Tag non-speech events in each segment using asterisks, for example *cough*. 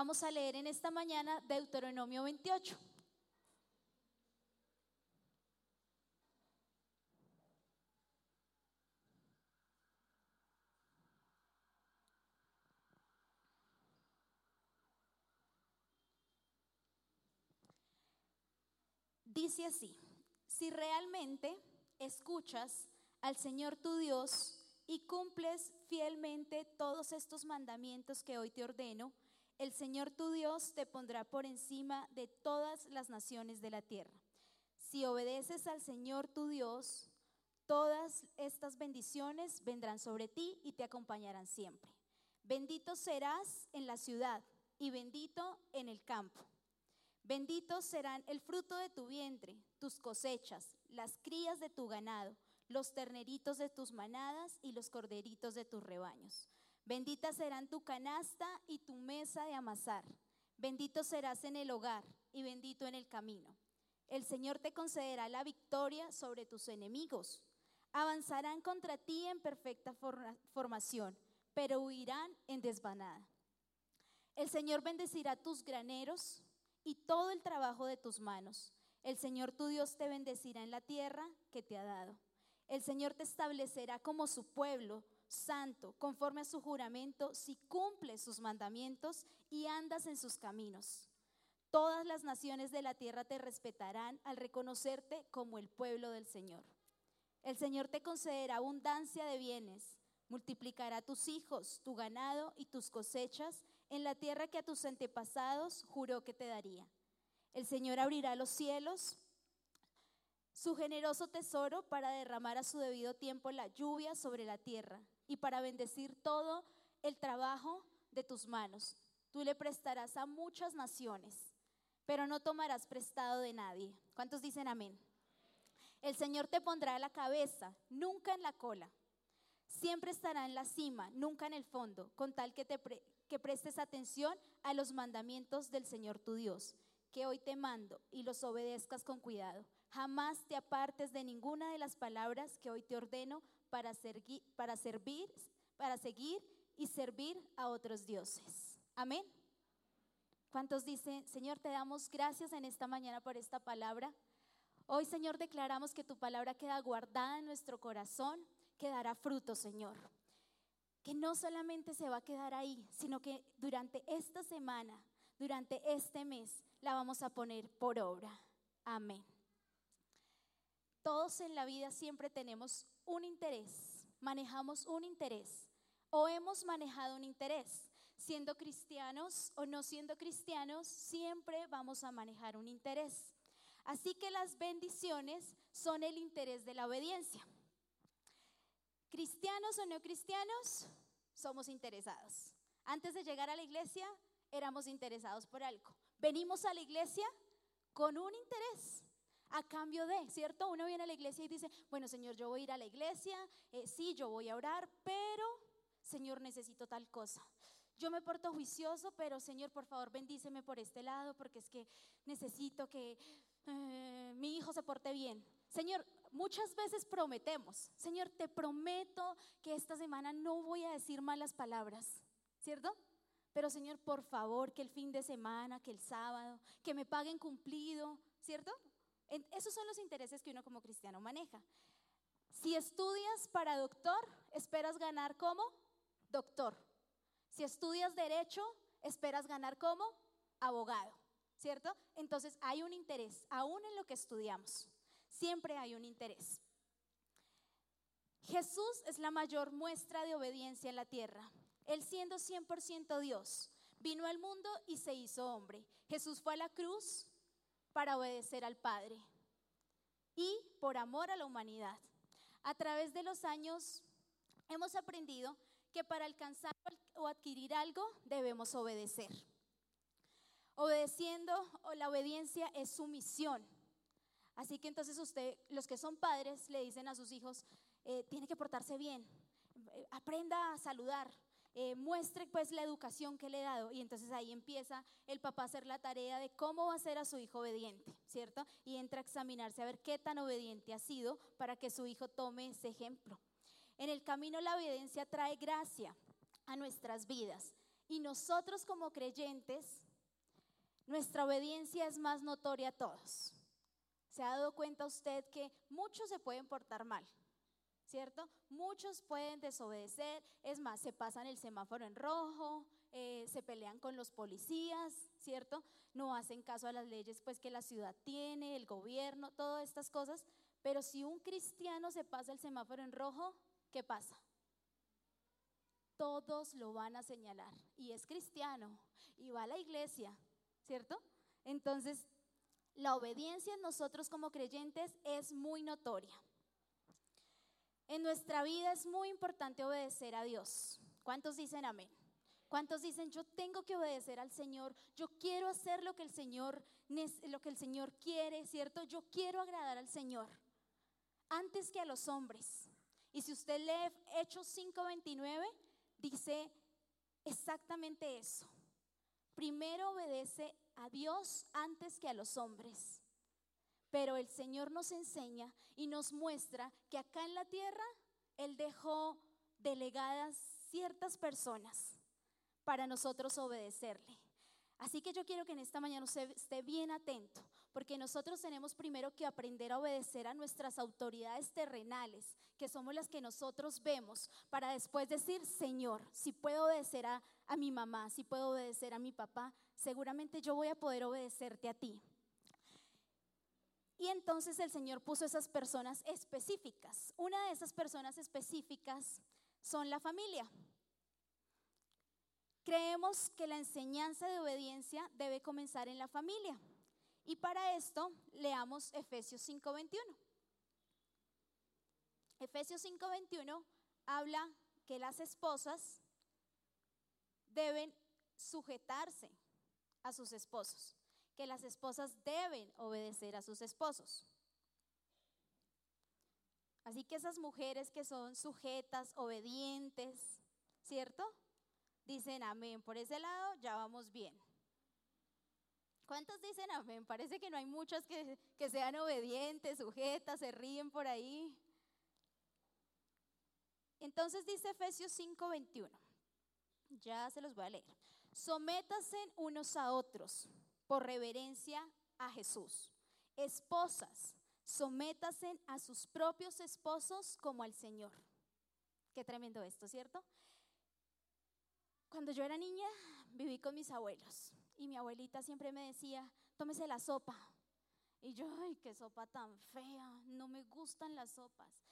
Vamos a leer en esta mañana Deuteronomio 28. Dice así, si realmente escuchas al Señor tu Dios y cumples fielmente todos estos mandamientos que hoy te ordeno, el Señor tu Dios te pondrá por encima de todas las naciones de la tierra. Si obedeces al Señor tu Dios, todas estas bendiciones vendrán sobre ti y te acompañarán siempre. Bendito serás en la ciudad y bendito en el campo. Benditos serán el fruto de tu vientre, tus cosechas, las crías de tu ganado, los terneritos de tus manadas y los corderitos de tus rebaños. Bendita serán tu canasta y tu mesa de amasar. Bendito serás en el hogar y bendito en el camino. El Señor te concederá la victoria sobre tus enemigos. Avanzarán contra ti en perfecta formación, pero huirán en desvanada. El Señor bendecirá tus graneros y todo el trabajo de tus manos. El Señor tu Dios te bendecirá en la tierra que te ha dado. El Señor te establecerá como su pueblo santo, conforme a su juramento, si cumples sus mandamientos y andas en sus caminos. Todas las naciones de la tierra te respetarán al reconocerte como el pueblo del Señor. El Señor te concederá abundancia de bienes, multiplicará tus hijos, tu ganado y tus cosechas en la tierra que a tus antepasados juró que te daría. El Señor abrirá los cielos su generoso tesoro para derramar a su debido tiempo la lluvia sobre la tierra y para bendecir todo el trabajo de tus manos. Tú le prestarás a muchas naciones, pero no tomarás prestado de nadie. ¿Cuántos dicen amén? El Señor te pondrá a la cabeza, nunca en la cola. Siempre estará en la cima, nunca en el fondo, con tal que, te que prestes atención a los mandamientos del Señor tu Dios, que hoy te mando y los obedezcas con cuidado Jamás te apartes de ninguna de las palabras que hoy te ordeno para, para servir, para seguir y servir a otros dioses. Amén. ¿Cuántos dicen, Señor, te damos gracias en esta mañana por esta palabra? Hoy, Señor, declaramos que tu palabra queda guardada en nuestro corazón, que dará fruto, Señor. Que no solamente se va a quedar ahí, sino que durante esta semana, durante este mes, la vamos a poner por obra. Amén. Todos en la vida siempre tenemos un interés, manejamos un interés o hemos manejado un interés. Siendo cristianos o no siendo cristianos, siempre vamos a manejar un interés. Así que las bendiciones son el interés de la obediencia. Cristianos o no cristianos, somos interesados. Antes de llegar a la iglesia, éramos interesados por algo. Venimos a la iglesia con un interés a cambio de, ¿cierto? Uno viene a la iglesia y dice, bueno, Señor, yo voy a ir a la iglesia, eh, sí, yo voy a orar, pero, Señor, necesito tal cosa. Yo me porto juicioso, pero, Señor, por favor, bendíceme por este lado, porque es que necesito que eh, mi hijo se porte bien. Señor, muchas veces prometemos, Señor, te prometo que esta semana no voy a decir malas palabras, ¿cierto? Pero Señor, por favor, que el fin de semana, que el sábado, que me paguen cumplido, ¿cierto? Esos son los intereses que uno como cristiano maneja. Si estudias para doctor, esperas ganar como doctor. Si estudias derecho, esperas ganar como abogado, ¿cierto? Entonces hay un interés, aún en lo que estudiamos. Siempre hay un interés. Jesús es la mayor muestra de obediencia en la tierra. Él siendo 100% Dios, vino al mundo y se hizo hombre. Jesús fue a la cruz, para obedecer al Padre y por amor a la humanidad. A través de los años hemos aprendido que para alcanzar o adquirir algo debemos obedecer. Obedeciendo o la obediencia es sumisión. Así que entonces usted, los que son padres, le dicen a sus hijos, eh, tiene que portarse bien, eh, aprenda a saludar, eh, muestre pues la educación que le he dado y entonces ahí empieza el papá a hacer la tarea de cómo va a ser a su hijo obediente, ¿cierto? Y entra a examinarse a ver qué tan obediente ha sido para que su hijo tome ese ejemplo. En el camino la obediencia trae gracia a nuestras vidas Y nosotros como creyentes, nuestra obediencia es más notoria a todos. ¿Se ha dado cuenta usted que muchos se pueden portar mal? ¿Cierto? Muchos pueden desobedecer, es más, se pasan el semáforo en rojo, eh, se pelean con los policías, ¿cierto? No hacen caso a las leyes pues que la ciudad tiene, el gobierno, todas estas cosas. Pero si un cristiano se pasa el semáforo en rojo, ¿qué pasa? Todos lo van a señalar y es cristiano y va a la iglesia, ¿cierto? Entonces, la obediencia en nosotros como creyentes es muy notoria. En nuestra vida es muy importante obedecer a Dios. ¿Cuántos dicen amén? ¿Cuántos dicen yo tengo que obedecer al Señor? Yo quiero hacer lo que el Señor lo que el Señor quiere, ¿cierto? Yo quiero agradar al Señor antes que a los hombres. Y si usted lee Hechos 5:29, dice exactamente eso. Primero obedece a Dios antes que a los hombres. Pero el Señor nos enseña y nos muestra que acá en la tierra Él dejó delegadas ciertas personas para nosotros obedecerle. Así que yo quiero que en esta mañana usted esté bien atento, porque nosotros tenemos primero que aprender a obedecer a nuestras autoridades terrenales, que somos las que nosotros vemos, para después decir, Señor, si puedo obedecer a, a mi mamá, si puedo obedecer a mi papá, seguramente yo voy a poder obedecerte a ti. Y entonces el Señor puso esas personas específicas. Una de esas personas específicas son la familia. Creemos que la enseñanza de obediencia debe comenzar en la familia. Y para esto leamos Efesios 5:21. Efesios 5:21 habla que las esposas deben sujetarse a sus esposos, que las esposas deben obedecer a sus esposos. Así que esas mujeres que son sujetas, obedientes, ¿cierto? dicen amén. Por ese lado ya vamos bien. ¿Cuántos dicen amén? Parece que no hay muchas que, que sean obedientes, sujetas, se ríen por ahí. Entonces dice Efesios 5:21. Ya se los voy a leer. Sométase unos a otros por reverencia a Jesús. Esposas, sométase a sus propios esposos como al Señor. Qué tremendo esto, ¿cierto? Cuando yo era niña, viví con mis abuelos y mi abuelita siempre me decía, tómese la sopa. Y yo, ay, qué sopa tan fea, no me gustan las sopas.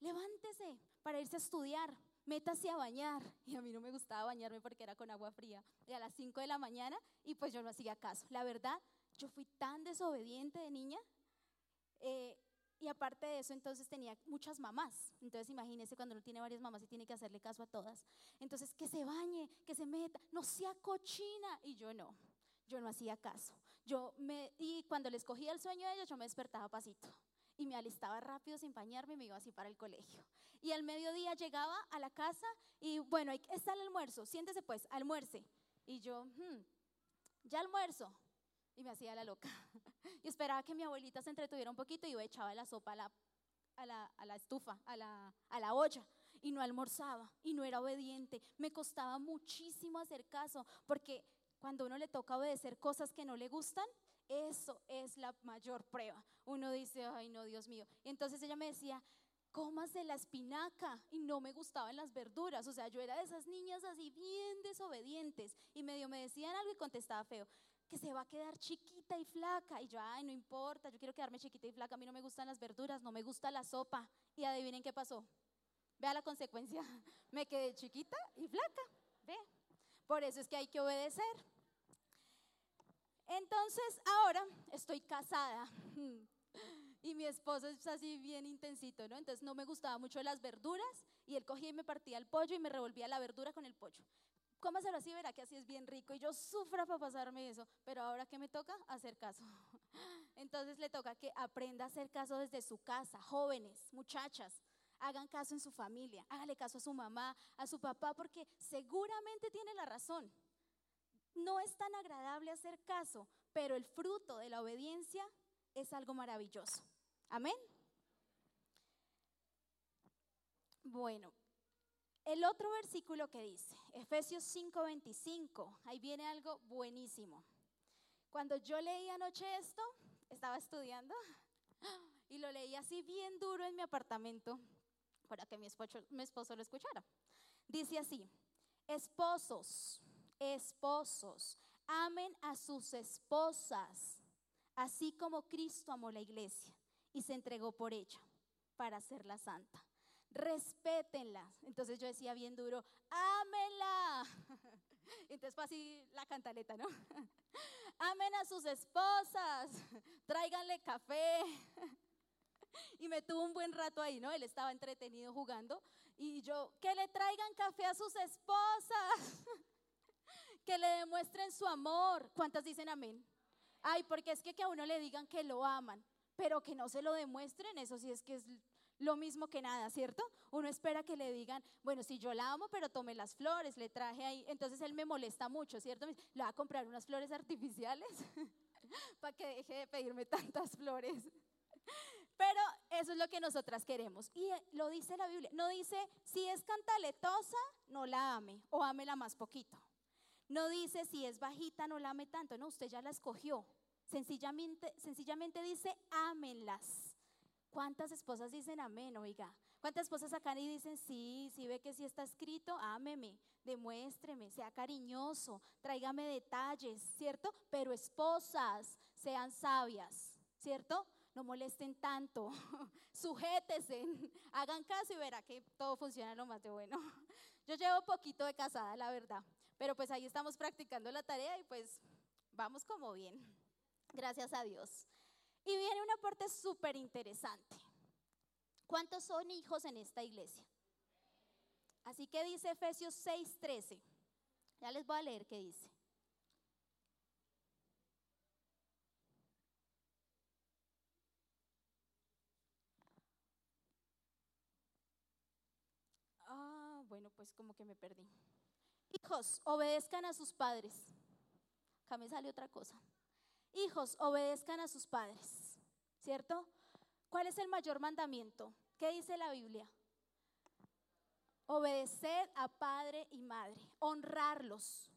Levántese para irse a estudiar, métase a bañar. *laughs* Y a mí no me gustaba bañarme porque era con agua fría. Y a las 5 de la mañana, y pues yo no hacía caso. La verdad, yo fui tan desobediente de niña. Eh, y aparte de eso, entonces tenía muchas mamás. Entonces imagínese cuando uno tiene varias mamás y tiene que hacerle caso a todas. Entonces que se bañe, que se meta, no sea cochina. Y yo no, yo no hacía caso. Yo me, y cuando les cogía el sueño de ellos, yo me despertaba pasito. Y me alistaba rápido sin bañarme y me iba así para el colegio. Y al mediodía llegaba a la casa y bueno, está el almuerzo, siéntese pues, almuerce. Y yo, hmm, ya almuerzo. Y me hacía la loca. *laughs* Y esperaba que mi abuelita se entretuviera un poquito y yo echaba la sopa a la, a la, a la estufa, a la, a la olla. Y no almorzaba y no era obediente. Me costaba muchísimo hacer caso porque cuando uno le toca obedecer cosas que no le gustan, eso es la mayor prueba. Uno dice, ay no, Dios mío. Entonces ella me decía, cómase la espinaca. Y no me gustaban las verduras. O sea, yo era de esas niñas así bien desobedientes. Y medio me decían algo y contestaba feo que se va a quedar chiquita y flaca. Y yo, ay, no importa, yo quiero quedarme chiquita y flaca. A mí no me gustan las verduras, no me gusta la sopa. Y adivinen qué pasó. Vea la consecuencia. *laughs* Me quedé chiquita y flaca. Ve. Por eso es que hay que obedecer. Entonces, ahora estoy casada. *laughs* Y mi esposo es así bien intensito, ¿no? Entonces no me gustaba mucho las verduras y él cogía y me partía el pollo y me revolvía la verdura con el pollo cómaselo así, verá que así es bien rico. Y yo sufra para pasarme eso, pero ahora que me toca hacer caso. *laughs* Entonces le toca que aprenda a hacer caso desde su casa, jóvenes, muchachas. Hagan caso en su familia, hágale caso a su mamá, a su papá, porque seguramente tiene la razón. No es tan agradable hacer caso, pero el fruto de la obediencia es algo maravilloso. Amén. Bueno, El otro versículo que dice, Efesios 5:25, ahí viene algo buenísimo. Cuando yo leí anoche esto, estaba estudiando *gasps* y lo leí así bien duro en mi apartamento para que mi esposo, mi lo escuchara. Dice así, esposos, esposos, amen a sus esposas, así como Cristo amó la iglesia y se entregó por ella para hacerla santa. Respétenla. Entonces yo decía bien duro, ámenla. *laughs* Entonces fue así la cantaleta, ¿no? *laughs* Amen a sus esposas, tráiganle café. *laughs* Y me tuvo un buen rato ahí, ¿no? Él estaba entretenido jugando. Y yo, que le traigan café a sus esposas, que le demuestren su amor. ¿Cuántas dicen amén? Ay, porque es que que a uno le digan que lo aman, pero que no se lo demuestren, eso sí es que es lo mismo que nada, ¿cierto? Uno espera que le digan, bueno, si yo la amo, pero tomé las flores, le traje ahí, entonces él me molesta mucho, ¿cierto? Le va a comprar unas flores artificiales *laughs* para que deje de pedirme tantas flores. Pero eso es lo que nosotras queremos. Y eh, lo dice la Biblia. No dice, si es cantaletosa, no la ame o la más poquito. No dice, si es bajita, no la ame tanto. No, usted ya la escogió. Sencillamente, dice, ámenlas. ¿Cuántas esposas dicen amén, oiga? ¿Cuántas esposas acá y dicen, sí, sí ve que sí está escrito, ámeme, demuéstreme, sea cariñoso, tráigame detalles, ¿cierto? Pero esposas, sean sabias, ¿cierto? No molesten tanto, *laughs* sujétese, hagan caso y verá que todo funciona lo más de bueno. *laughs* Yo llevo poquito de casada, la verdad, pero pues ahí estamos practicando la tarea y pues vamos como bien, gracias a Dios. Y viene una parte súper interesante. ¿Cuántos son hijos en esta iglesia? Así que dice Efesios 6:13. Ya les voy a leer qué dice. Ah, bueno, pues como que me perdí. Hijos, obedezcan a sus padres. Acá me sale otra cosa. Hijos, obedezcan a sus padres, ¿cierto? ¿Cuál es el mayor mandamiento? ¿Qué dice la Biblia? Obedecer a padre y madre, honrarlos,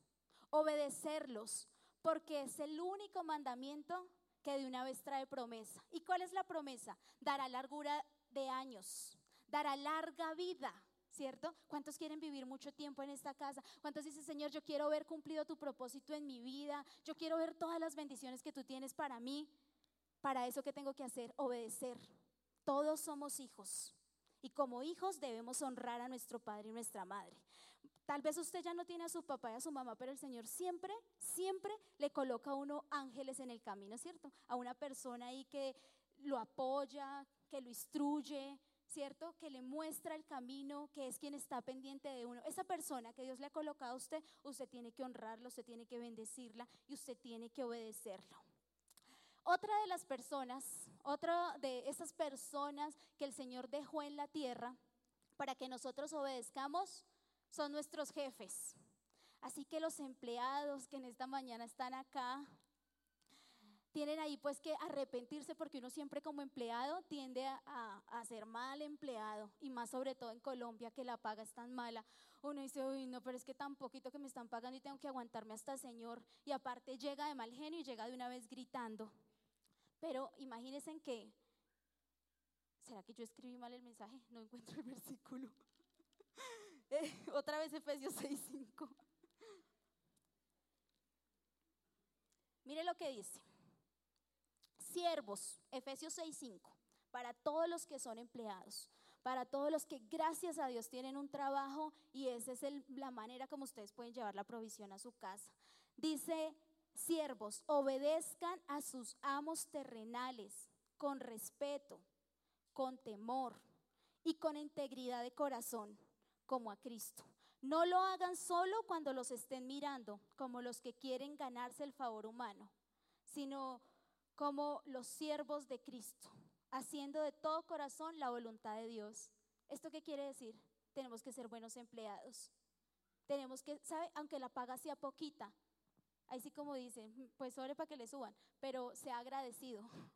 obedecerlos, porque es el único mandamiento que de una vez trae promesa. ¿Y cuál es la promesa? Dará largura de años, dará larga vida. ¿Cierto? ¿Cuántos quieren vivir mucho tiempo en esta casa? ¿Cuántos dicen, Señor, yo quiero ver cumplido tu propósito en mi vida? Yo quiero ver todas las bendiciones que tú tienes para mí. Para eso, ¿qué tengo que hacer? Obedecer. Todos somos hijos. Y como hijos debemos honrar a nuestro padre y nuestra madre. Tal vez usted ya no tiene a su papá y a su mamá, pero el Señor siempre, siempre le coloca a uno ángeles en el camino, ¿cierto? A una persona ahí que lo apoya, que lo instruye, ¿cierto? Que le muestra el camino, que es quien está pendiente de uno. Esa persona que Dios le ha colocado a usted, usted tiene que honrarla, usted tiene que bendecirla y usted tiene que obedecerlo. Otra de las personas, otra de esas personas que el Señor dejó en la tierra para que nosotros obedezcamos son nuestros jefes. Así que los empleados que en esta mañana están acá, tienen ahí pues que arrepentirse porque uno siempre como empleado tiende a, a, ser mal empleado y más sobre todo en Colombia que la paga es tan mala. Uno dice, uy, no, pero es que tan poquito que me están pagando y tengo que aguantarme hasta el Señor. Y aparte llega de mal genio y llega de una vez gritando. Pero imagínense en que, ¿será que yo escribí mal el mensaje? No encuentro el versículo. *laughs* Eh, otra vez Efesios 6.5. Mire lo que dice siervos, Efesios 6:5, para todos los que son empleados, para todos los que gracias a Dios tienen un trabajo y esa es la manera como ustedes pueden llevar la provisión a su casa. Dice, siervos, obedezcan a sus amos terrenales con respeto, con temor y con integridad de corazón, como a Cristo. No lo hagan solo cuando los estén mirando, como los que quieren ganarse el favor humano, sino como los siervos de Cristo, haciendo de todo corazón la voluntad de Dios. ¿Esto qué quiere decir? Tenemos que ser buenos empleados. Tenemos que, ¿sabe? Aunque la paga sea poquita, ahí sí como dicen, pues sobre para que le suban, pero sea agradecido. *laughs*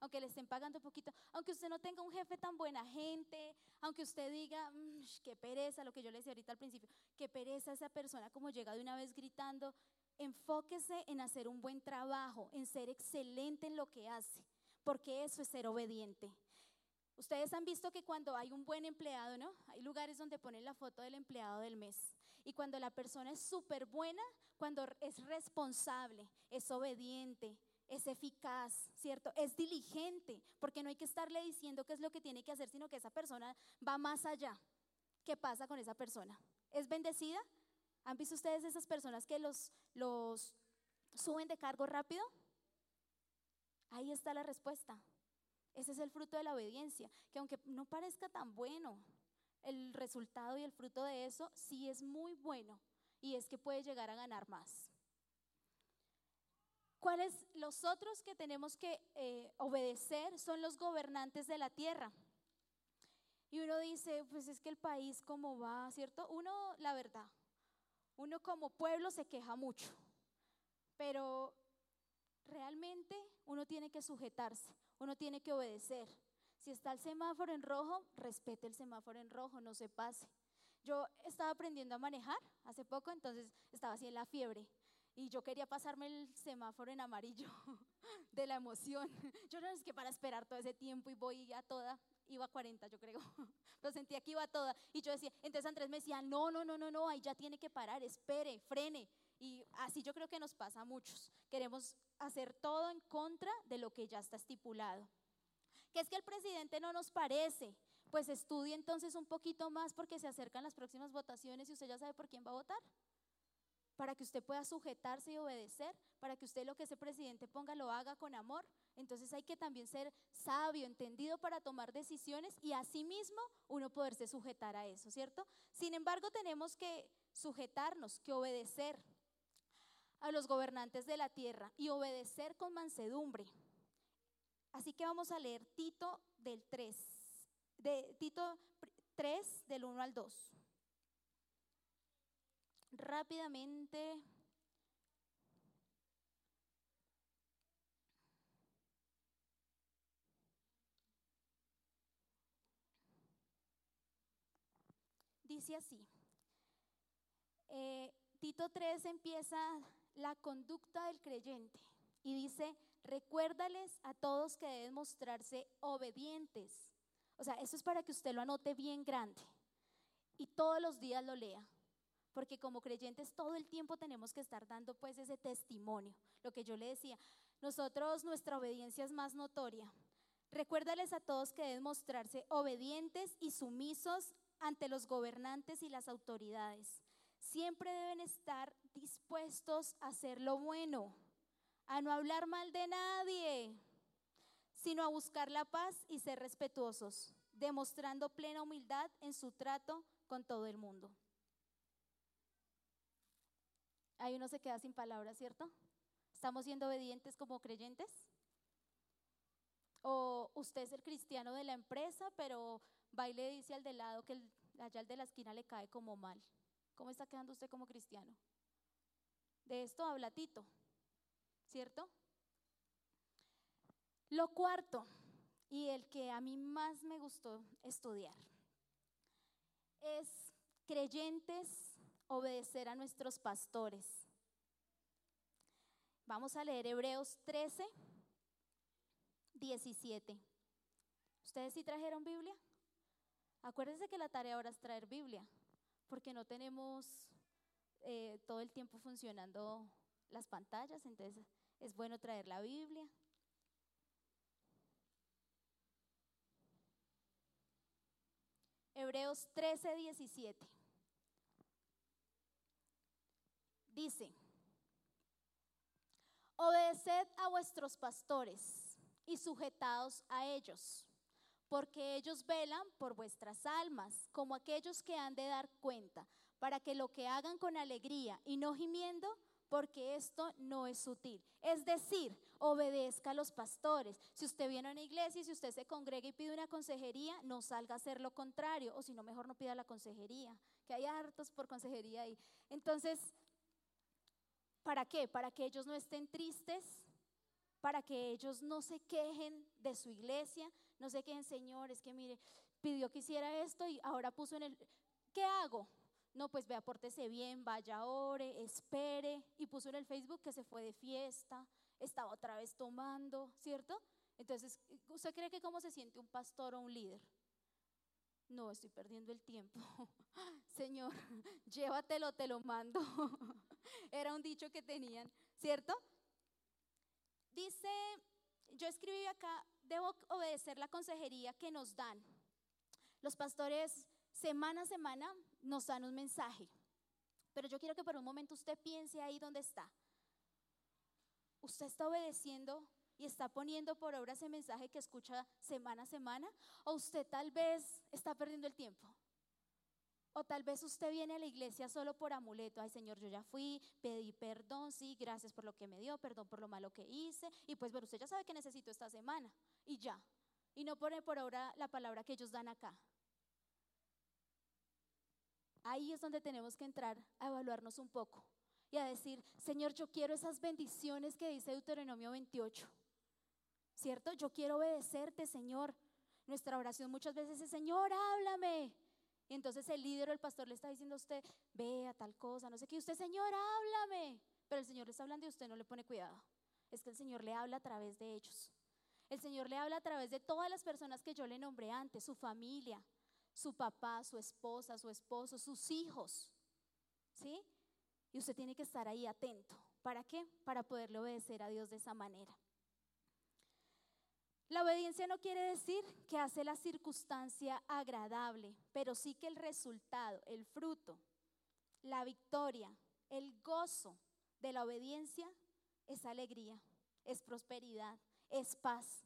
aunque le estén pagando poquito, aunque usted no tenga un jefe tan buena gente, aunque usted diga, mmm, qué pereza, lo que yo le decía ahorita al principio, qué pereza esa persona como llega de una vez gritando, enfóquese en hacer un buen trabajo, en ser excelente en lo que hace, porque eso es ser obediente. Ustedes han visto que cuando hay un buen empleado, ¿no? Hay lugares donde ponen la foto del empleado del mes. Y cuando la persona es súper buena, cuando es responsable, es obediente, es eficaz, ¿cierto? Es diligente, porque no hay que estarle diciendo qué es lo que tiene que hacer, sino que esa persona va más allá. ¿Qué pasa con esa persona? ¿Es bendecida? ¿Han visto ustedes esas personas que los, suben de cargo rápido? Ahí está la respuesta. Ese es el fruto de la obediencia, que aunque no parezca tan bueno, el resultado y el fruto de eso sí es muy bueno y es que puede llegar a ganar más. ¿Cuáles los otros que tenemos que eh, obedecer? Son los gobernantes de la tierra. Y uno dice, pues es que el país como va, ¿cierto? Uno, la verdad, uno como pueblo se queja mucho, pero realmente uno tiene que sujetarse, uno tiene que obedecer. Si está el semáforo en rojo, respete el semáforo en rojo, no se pase. Yo estaba aprendiendo a manejar hace poco, entonces estaba así en la fiebre y yo quería pasarme el semáforo en amarillo *laughs* de la emoción. Yo no es que para esperar todo ese tiempo y voy a toda, iba a 40 yo creo, *laughs* pero sentía que iba toda y yo decía, entonces Andrés me decía, no, no, no, no, no, ahí ya tiene que parar, espere, frene. Y así yo creo que nos pasa a muchos. Queremos hacer todo en contra de lo que ya está estipulado. Que es que el presidente no nos parece. Pues estudie entonces un poquito más porque se acercan las próximas votaciones y usted ya sabe por quién va a votar para que usted pueda sujetarse y obedecer, para que usted lo que ese presidente ponga lo haga con amor. Entonces hay que también ser sabio, entendido para tomar decisiones y asimismo uno poderse sujetar a eso, ¿cierto? Sin embargo, tenemos que sujetarnos, que obedecer a los gobernantes de la tierra y obedecer con mansedumbre. Así que vamos a leer Tito del 3, de Tito 3 del 1 al 2 rápidamente. Así, eh, Tito 3 empieza la conducta del creyente y dice, recuérdales a todos que deben mostrarse obedientes. O sea, eso es para que usted lo anote bien grande y todos los días lo lea porque como creyentes todo el tiempo tenemos que estar dando pues ese testimonio. Lo que yo le decía, nosotros nuestra obediencia es más notoria. Recuérdales a todos que deben mostrarse obedientes y sumisos ante los gobernantes y las autoridades. Siempre deben estar dispuestos a hacer lo bueno, a no hablar mal de nadie, sino a buscar la paz y ser respetuosos, demostrando plena humildad en su trato con todo el mundo. Ahí uno se queda sin palabras, ¿cierto? ¿Estamos siendo obedientes como creyentes? ¿O usted es el cristiano de la empresa, pero va dice al de lado que allá al de la esquina le cae como mal? ¿Cómo está quedando usted como cristiano? De esto habla Tito, ¿cierto? Lo cuarto, y el que a mí más me gustó estudiar, es creyentes obedecer a nuestros pastores. Vamos a leer Hebreos 13, 17. ¿Ustedes sí trajeron Biblia? Acuérdense que la tarea ahora es traer Biblia, porque no tenemos eh, todo el tiempo funcionando las pantallas, entonces es bueno traer la Biblia. Hebreos 13, 17. dice, obedeced a vuestros pastores y sujetaos a ellos, porque ellos velan por vuestras almas, como aquellos que han de dar cuenta, para que lo que hagan con alegría y no gimiendo, porque esto no es sutil. Es decir, obedezca a los pastores. Si usted viene a una iglesia y si usted se congrega y pide una consejería, no salga a hacer lo contrario, o si no, mejor no pida la consejería, que hay hartos por consejería ahí. Entonces, ¿Para qué? Para que ellos no estén tristes, para que ellos no se quejen de su iglesia, no se quejen, Señor, es que mire, pidió que hiciera esto y ahora puso en el, ¿qué hago? No, pues vea, pórtese bien, vaya, ore, espere. Y puso en el Facebook que se fue de fiesta, estaba otra vez tomando, ¿cierto? Entonces, ¿usted cree que cómo se siente un pastor o un líder? No, estoy perdiendo el tiempo. *laughs* Señor, *laughs* llévatelo, te lo mando. *laughs* Era un dicho que tenían, ¿cierto? Dice, yo escribí acá, debo obedecer la consejería que nos dan. Los pastores semana a semana nos dan un mensaje, pero yo quiero que por un momento usted piense ahí donde está. ¿Usted está obedeciendo y está poniendo por obra ese mensaje que escucha semana a semana? ¿O usted tal vez está perdiendo el tiempo? O tal vez usted viene a la iglesia solo por amuleto. Ay, Señor, yo ya fui, pedí perdón, sí, gracias por lo que me dio, perdón por lo malo que hice. Y pues, bueno, usted ya sabe que necesito esta semana. Y ya. Y no pone por obra la palabra que ellos dan acá. Ahí es donde tenemos que entrar a evaluarnos un poco y a decir, Señor, yo quiero esas bendiciones que dice Deuteronomio 28. ¿Cierto? Yo quiero obedecerte, Señor. Nuestra oración muchas veces es, Señor, háblame. Y entonces el líder o el pastor le está diciendo a usted, vea tal cosa, no sé qué. Usted, Señor, háblame. Pero el Señor le está hablando y usted no le pone cuidado. Es que el Señor le habla a través de ellos. El Señor le habla a través de todas las personas que yo le nombré antes, su familia, su papá, su esposa, su esposo, sus hijos. ¿Sí? Y usted tiene que estar ahí atento. ¿Para qué? Para poderle obedecer a Dios de esa manera. La obediencia no quiere decir que hace la circunstancia agradable, pero sí que el resultado, el fruto, la victoria, el gozo de la obediencia es alegría, es prosperidad, es paz.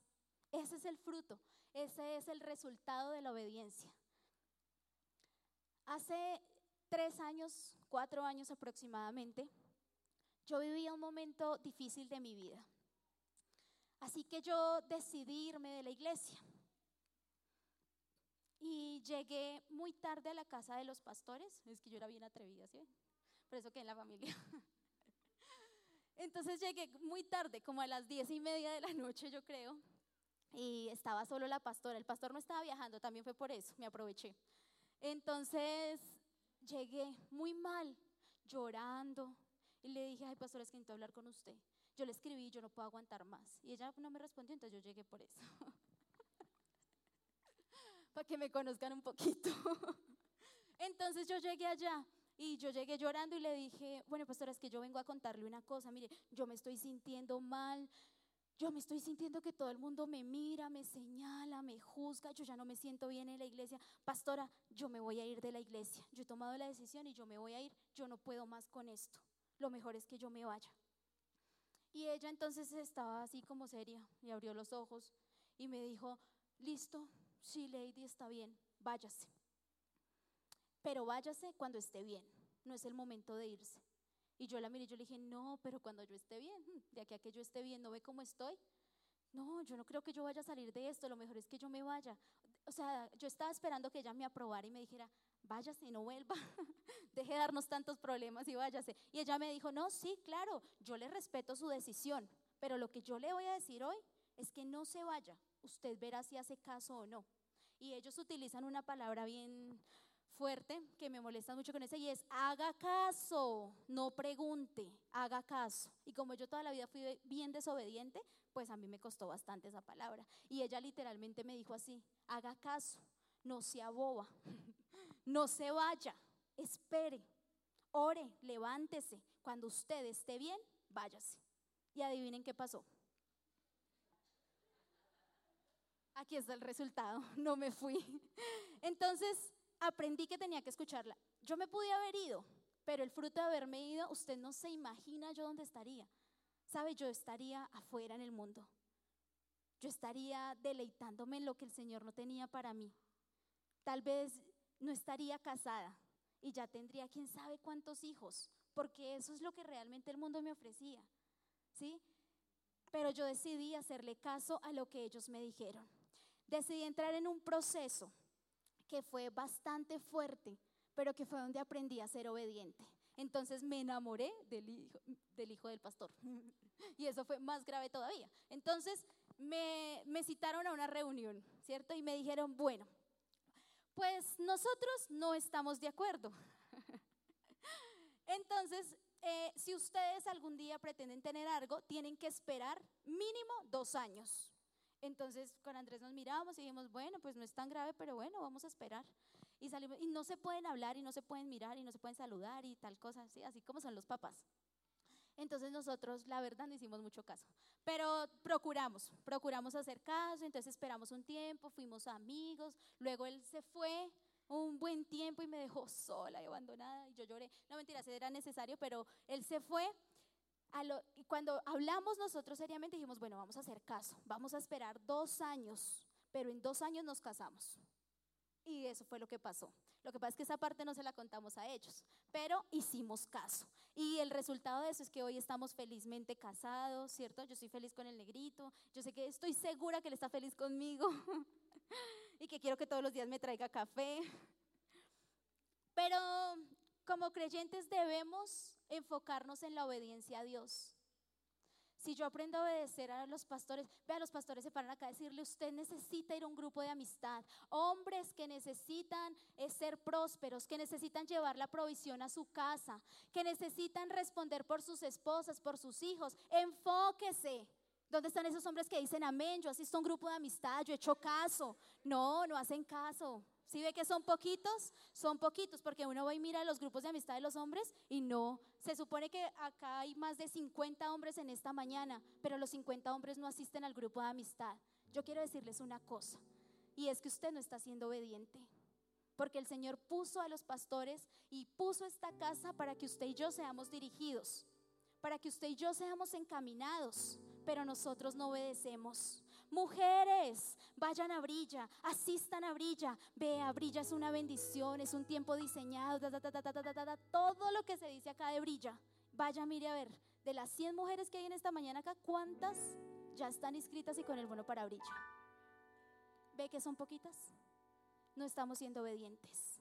Ese es el fruto, ese es el resultado de la obediencia. Hace tres años, cuatro años aproximadamente, yo vivía un momento difícil de mi vida. Así que yo decidí irme de la iglesia. Y llegué muy tarde a la casa de los pastores. Es que yo era bien atrevida, ¿sí? Por eso que en la familia. *laughs* Entonces llegué muy tarde, como a las diez y media de la noche, yo creo. Y estaba solo la pastora. El pastor no estaba viajando, también fue por eso, me aproveché. Entonces llegué muy mal, llorando. Y le dije, ay, pastor, es que necesito hablar con usted. Yo le escribí, yo no puedo aguantar más. Y ella no me respondió, entonces yo llegué por eso. *laughs* Para que me conozcan un poquito. *laughs* entonces yo llegué allá y yo llegué llorando y le dije, bueno, pastora, es que yo vengo a contarle una cosa. Mire, yo me estoy sintiendo mal. Yo me estoy sintiendo que todo el mundo me mira, me señala, me juzga, yo ya no me siento bien en la iglesia. Pastora, yo me voy a ir de la iglesia. Yo he tomado la decisión y yo me voy a ir. Yo no puedo más con esto. Lo mejor es que yo me vaya. Y ella entonces estaba así como seria y abrió los ojos y me dijo, listo, sí, Lady, está bien, váyase. Pero váyase cuando esté bien, no es el momento de irse. Y yo la miré y yo le dije, no, pero cuando yo esté bien, de aquí a que yo esté bien, ¿no ve cómo estoy? No, yo no creo que yo vaya a salir de esto, lo mejor es que yo me vaya. O sea, yo estaba esperando que ella me aprobara y me dijera, váyase, no vuelva, *laughs* deje de darnos tantos problemas y váyase. Y ella me dijo, no, sí, claro, yo le respeto su decisión, pero lo que yo le voy a decir hoy es que no se vaya, usted verá si hace caso o no. Y ellos utilizan una palabra bien fuerte que me molesta mucho con ese y es haga caso, no pregunte, haga caso. Y como yo toda la vida fui bien desobediente, pues a mí me costó bastante esa palabra. Y ella literalmente me dijo así, haga caso, no se aboba, *laughs* no se vaya, espere, ore, levántese. Cuando usted esté bien, váyase. Y adivinen qué pasó. Aquí está el resultado, *laughs* no me fui. Entonces, aprendí que tenía que escucharla. Yo me pude haber ido, pero el fruto de haberme ido, usted no se imagina yo dónde estaría. ¿Sabe? Yo estaría afuera en el mundo. Yo estaría deleitándome en lo que el Señor no tenía para mí. Tal vez no estaría casada y ya tendría quién sabe cuántos hijos, porque eso es lo que realmente el mundo me ofrecía. ¿Sí? Pero yo decidí hacerle caso a lo que ellos me dijeron. Decidí entrar en un proceso que fue bastante fuerte, pero que fue donde aprendí a ser obediente. Entonces me enamoré del hijo del, hijo del pastor. *laughs* y eso fue más grave todavía. Entonces me, me citaron a una reunión, ¿cierto? Y me dijeron, bueno, pues nosotros no estamos de acuerdo. *laughs* Entonces, eh, si ustedes algún día pretenden tener algo, tienen que esperar mínimo dos años. Entonces con Andrés nos miramos y dijimos, bueno, pues no es tan grave, pero bueno, vamos a esperar. Y salimos, y no se pueden hablar y no se pueden mirar y no se pueden saludar y tal cosa, así, así como son los papás. Entonces nosotros, la verdad, no hicimos mucho caso, pero procuramos, procuramos hacer caso, entonces esperamos un tiempo, fuimos amigos, luego él se fue un buen tiempo y me dejó sola y abandonada y yo lloré. No mentiras, era necesario, pero él se fue y cuando hablamos nosotros seriamente dijimos, bueno, vamos a hacer caso, vamos a esperar dos años, pero en dos años nos casamos. Y eso fue lo que pasó. Lo que pasa es que esa parte no se la contamos a ellos, pero hicimos caso. Y el resultado de eso es que hoy estamos felizmente casados, ¿cierto? Yo estoy feliz con el negrito, yo sé que estoy segura que él está feliz conmigo *laughs* y que quiero que todos los días me traiga café. Pero como creyentes debemos enfocarnos en la obediencia a Dios. Si yo aprendo a obedecer a los pastores, vea, los pastores se paran acá a decirle, usted necesita ir a un grupo de amistad. Hombres que necesitan eh, ser prósperos, que necesitan llevar la provisión a su casa, que necesitan responder por sus esposas, por sus hijos. Enfóquese. ¿Dónde están esos hombres que dicen, amén, yo asisto a un grupo de amistad, yo he hecho caso? No, no hacen caso. Si ve que son poquitos, son poquitos, porque uno va y mira los grupos de amistad de los hombres y no. Se supone que acá hay más de 50 hombres en esta mañana, pero los 50 hombres no asisten al grupo de amistad. Yo quiero decirles una cosa, y es que usted no está siendo obediente, porque el Señor puso a los pastores y puso esta casa para que usted y yo seamos dirigidos, para que usted y yo seamos encaminados, pero nosotros no obedecemos. Mujeres, vayan a Brilla, asistan a Brilla. Vea, Brilla es una bendición, es un tiempo diseñado, todo lo que se dice acá de Brilla. Vaya, mire a ver, de las 100 mujeres que hay en esta mañana acá, ¿cuántas ya están inscritas y con el bono para Brilla? ¿Ve que son poquitas? No estamos siendo obedientes.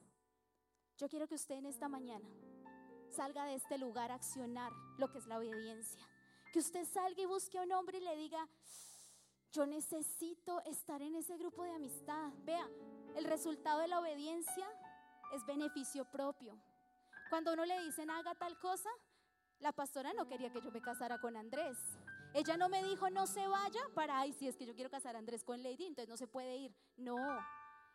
Yo quiero que usted en esta mañana salga de este lugar a accionar lo que es la obediencia. Que usted salga y busque a un hombre y le diga, yo necesito estar en ese grupo de amistad. Vea, el resultado de la obediencia es beneficio propio. Cuando uno le dicen haga tal cosa, la pastora no quería que yo me casara con Andrés. Ella no me dijo no se vaya para, ay, si es que yo quiero casar a Andrés con Lady, entonces no se puede ir. No,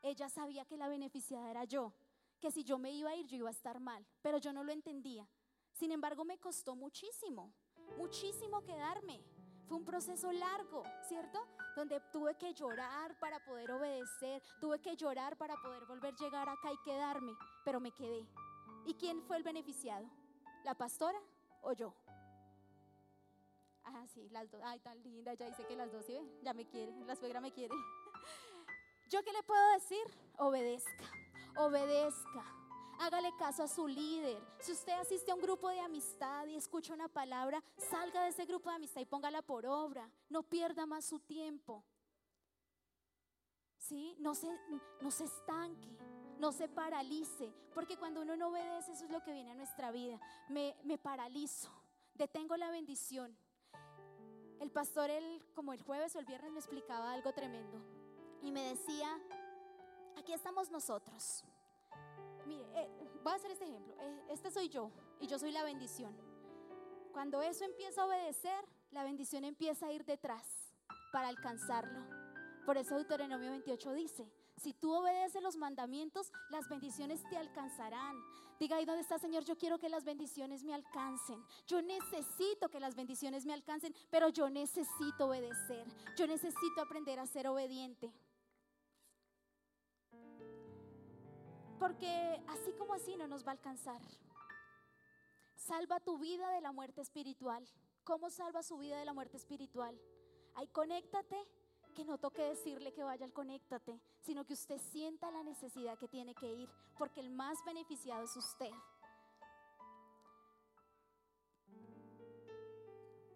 ella sabía que la beneficiada era yo, que si yo me iba a ir yo iba a estar mal, pero yo no lo entendía. Sin embargo, me costó muchísimo, muchísimo quedarme. Fue un proceso largo, ¿cierto? Donde tuve que llorar para poder obedecer, tuve que llorar para poder volver a llegar acá y quedarme, pero me quedé. ¿Y quién fue el beneficiado? ¿La pastora o yo? Ah, sí, las dos. Ay, tan linda, ya dice que las dos, ¿sí ve? Ya me quiere, la suegra me quiere. *laughs* ¿Yo qué le puedo decir? Obedezca, obedezca hágale caso a su líder. Si usted asiste a un grupo de amistad y escucha una palabra, salga de ese grupo de amistad y póngala por obra. No pierda más su tiempo. ¿Sí? No se, no se estanque, no se paralice, porque cuando uno no obedece, eso es lo que viene a nuestra vida. Me, me paralizo, detengo la bendición. El pastor, el, como el jueves o el viernes, me explicaba algo tremendo y me decía, aquí estamos nosotros Mire, eh, voy a hacer este ejemplo. Eh, este soy yo y yo soy la bendición. Cuando eso empieza a obedecer, la bendición empieza a ir detrás para alcanzarlo. Por eso Deuteronomio 28 dice, si tú obedeces los mandamientos, las bendiciones te alcanzarán. Diga ahí donde está, Señor, yo quiero que las bendiciones me alcancen. Yo necesito que las bendiciones me alcancen, pero yo necesito obedecer. Yo necesito aprender a ser obediente. Porque así como así no nos va a alcanzar. Salva tu vida de la muerte espiritual. ¿Cómo salva su vida de la muerte espiritual? Ahí conéctate, que no toque decirle que vaya al conéctate, sino que usted sienta la necesidad que tiene que ir, porque el más beneficiado es usted.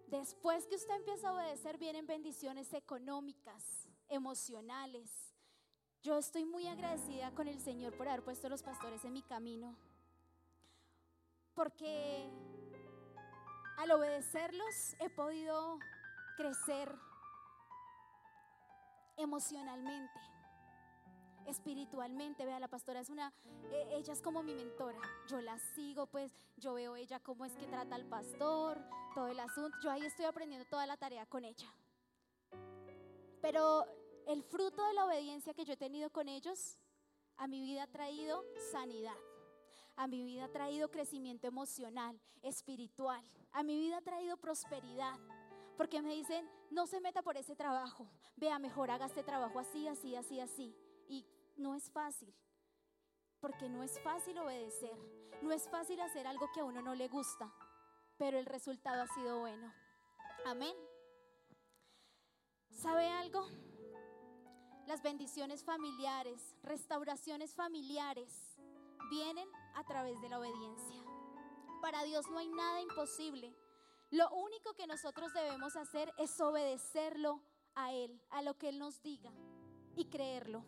Después que usted empieza a obedecer, vienen bendiciones económicas, emocionales, yo estoy muy agradecida con el Señor por haber puesto los pastores en mi camino. Porque al obedecerlos he podido crecer emocionalmente, espiritualmente. Vea, la pastora es una, e, ella es como mi mentora. Yo la sigo, pues yo veo ella cómo es que trata al pastor, todo el asunto. Yo ahí estoy aprendiendo toda la tarea con ella. Pero el fruto de la obediencia que yo he tenido con ellos a mi vida ha traído sanidad. A mi vida ha traído crecimiento emocional, espiritual. A mi vida ha traído prosperidad. Porque me dicen, no se meta por ese trabajo. Vea, mejor haga este trabajo así, así, así, así. Y no es fácil. Porque no es fácil obedecer. No es fácil hacer algo que a uno no le gusta. Pero el resultado ha sido bueno. Amén. ¿Sabe algo? Las bendiciones familiares, restauraciones familiares, vienen a través de la obediencia. Para Dios no hay nada imposible. Lo único que nosotros debemos hacer es obedecerlo a Él, a lo que Él nos diga y creerlo.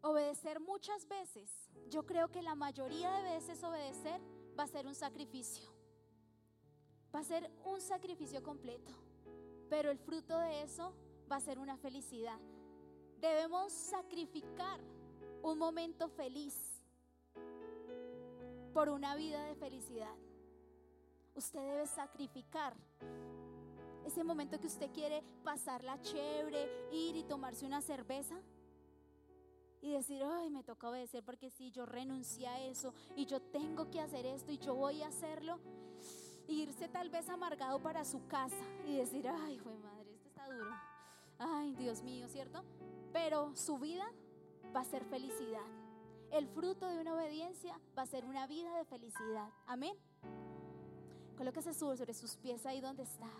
Obedecer muchas veces, yo creo que la mayoría de veces obedecer va a ser un sacrificio. Va a ser un sacrificio completo. Pero el fruto de eso va a ser una felicidad. Debemos sacrificar un momento feliz por una vida de felicidad. Usted debe sacrificar ese momento que usted quiere pasarla chévere, ir y tomarse una cerveza y decir, ay, me toca obedecer porque si yo renuncié a eso y yo tengo que hacer esto y yo voy a hacerlo, irse tal vez amargado para su casa y decir, ay, fue madre. Ay, Dios mío, ¿cierto? Pero su vida va a ser felicidad. El fruto de una obediencia va a ser una vida de felicidad. Amén. Colóquese sobre sus pies ahí donde está.